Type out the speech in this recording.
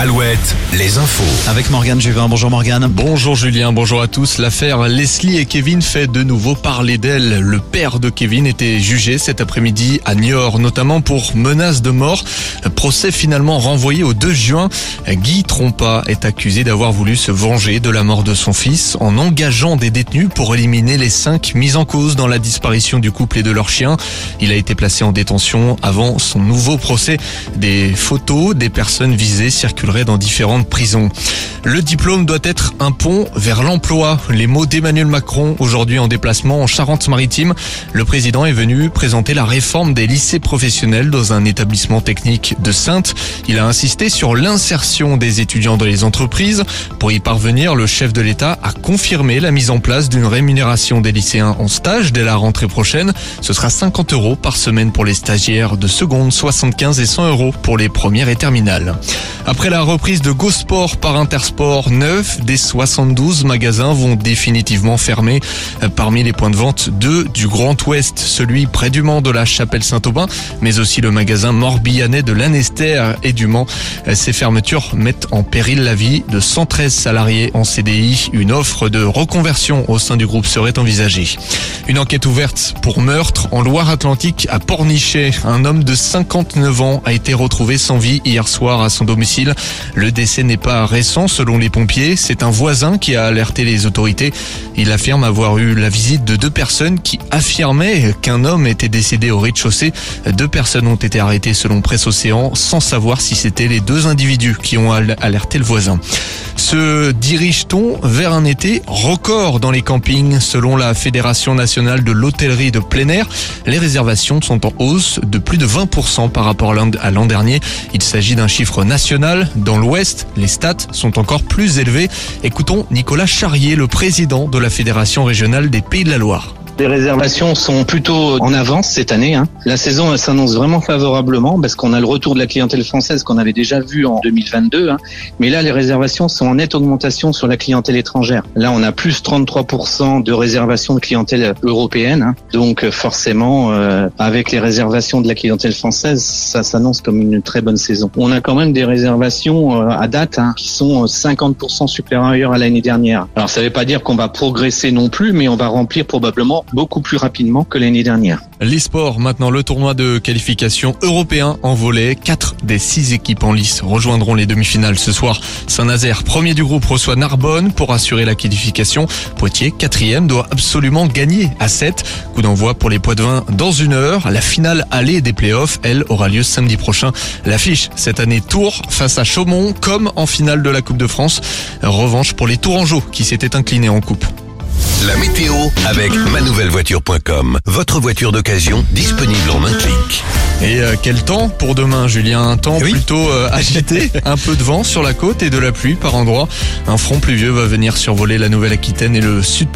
al Alouette, les infos. Avec Morgane Juvin. Bonjour Morgane. Bonjour Julien, bonjour à tous. L'affaire Leslie et Kevin fait de nouveau parler d'elle. Le père de Kevin était jugé cet après-midi à Niort, notamment pour menace de mort. Procès finalement renvoyé au 2 juin. Guy Trompa est accusé d'avoir voulu se venger de la mort de son fils en engageant des détenus pour éliminer les cinq mis en cause dans la disparition du couple et de leur chien. Il a été placé en détention avant son nouveau procès. Des photos des personnes visées circulent dans différentes prisons. Le diplôme doit être un pont vers l'emploi. Les mots d'Emmanuel Macron aujourd'hui en déplacement en Charente-Maritime. Le président est venu présenter la réforme des lycées professionnels dans un établissement technique de Sainte. Il a insisté sur l'insertion des étudiants dans les entreprises. Pour y parvenir, le chef de l'État a confirmé la mise en place d'une rémunération des lycéens en stage dès la rentrée prochaine. Ce sera 50 euros par semaine pour les stagiaires de seconde, 75 et 100 euros pour les premières et terminales. Après la reprise de GoSport par Intersport, 9 des 72 magasins vont définitivement fermer. Parmi les points de vente, deux du Grand Ouest, celui près du Mans de la Chapelle Saint-Aubin, mais aussi le magasin Morbihanais de l'Anester et du Mans. Ces fermetures mettent en péril la vie de 113 salariés en CDI. Une offre de reconversion au sein du groupe serait envisagée. Une enquête ouverte pour meurtre en Loire-Atlantique à Pornichet. Un homme de 59 ans a été retrouvé sans vie hier soir à son domicile. Le décès n'est pas récent selon les pompiers, c'est un voisin qui a alerté les autorités. Il affirme avoir eu la visite de deux personnes qui affirmaient qu'un homme était décédé au rez-de-chaussée. Deux personnes ont été arrêtées selon Presse Océan sans savoir si c'était les deux individus qui ont alerté le voisin. Se dirige-t-on vers un été record dans les campings? Selon la Fédération nationale de l'hôtellerie de plein air, les réservations sont en hausse de plus de 20% par rapport à l'an dernier. Il s'agit d'un chiffre national. Dans l'Ouest, les stats sont encore plus élevés. Écoutons Nicolas Charrier, le président de la Fédération régionale des Pays de la Loire. Les réservations sont plutôt en avance cette année. Hein. La saison s'annonce vraiment favorablement parce qu'on a le retour de la clientèle française qu'on avait déjà vu en 2022. Hein. Mais là, les réservations sont en nette augmentation sur la clientèle étrangère. Là, on a plus 33% de réservations de clientèle européenne. Hein. Donc forcément, euh, avec les réservations de la clientèle française, ça s'annonce comme une très bonne saison. On a quand même des réservations euh, à date qui sont 50% supérieures à l'année dernière. Alors ça ne veut pas dire qu'on va progresser non plus, mais on va remplir probablement beaucoup plus rapidement que l'année dernière. Les sports, maintenant le tournoi de qualification européen en volet. Quatre des six équipes en lice rejoindront les demi-finales ce soir. Saint-Nazaire, premier du groupe, reçoit Narbonne pour assurer la qualification. Poitiers, quatrième, doit absolument gagner à 7. Coup d'envoi pour les poids de dans une heure. La finale allée des playoffs, elle, aura lieu samedi prochain. L'affiche, cette année, Tours face à Chaumont, comme en finale de la Coupe de France. Revanche pour les Tourangeaux qui s'étaient inclinés en coupe. La météo avec manouvellevoiture.com. Votre voiture d'occasion disponible en un clic. Et euh, quel temps pour demain, Julien? Un temps plutôt euh, agité, un peu de vent sur la côte et de la pluie par endroits. Un front pluvieux va venir survoler la Nouvelle-Aquitaine et le sud-Tour.